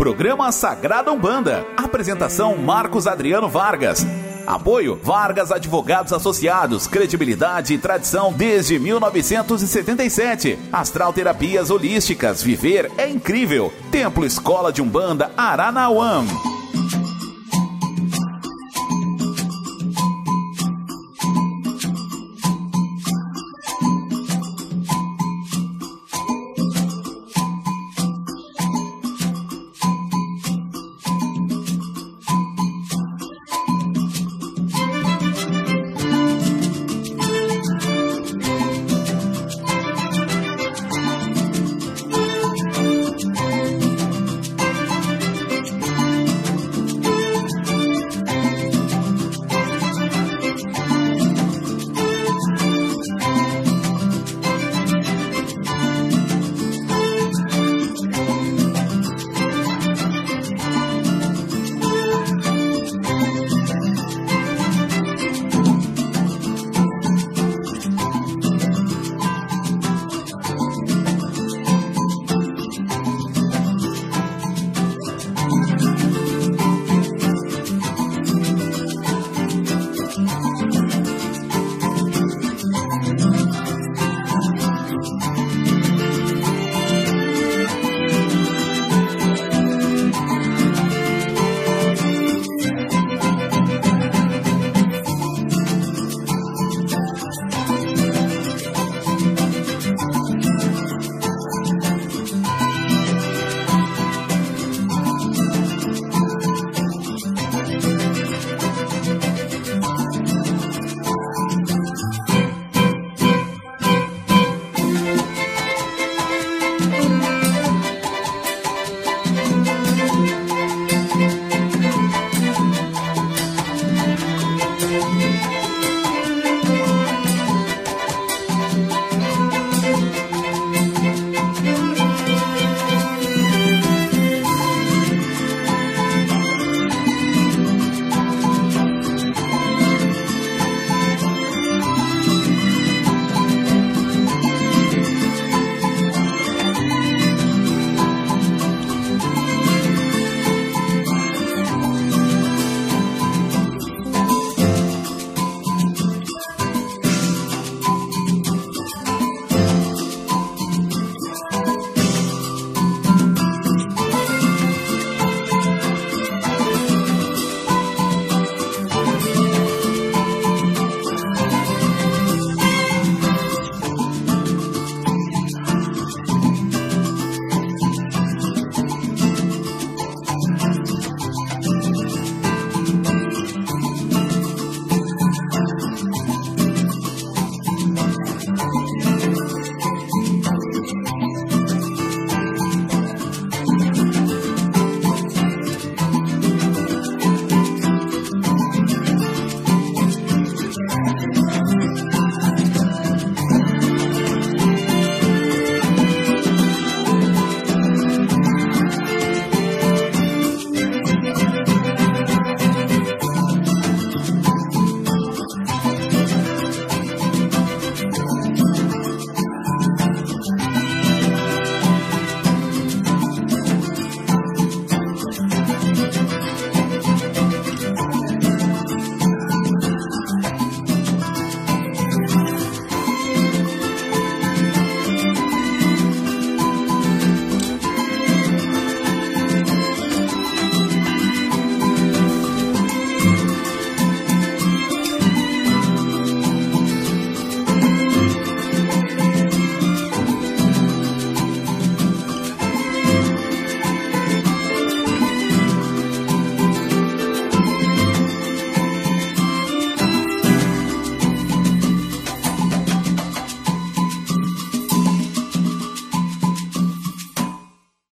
Programa Sagrada Umbanda. Apresentação Marcos Adriano Vargas. Apoio Vargas Advogados Associados, credibilidade e tradição desde 1977. Astral Terapias Holísticas, viver é incrível. Templo Escola de Umbanda Aranauã.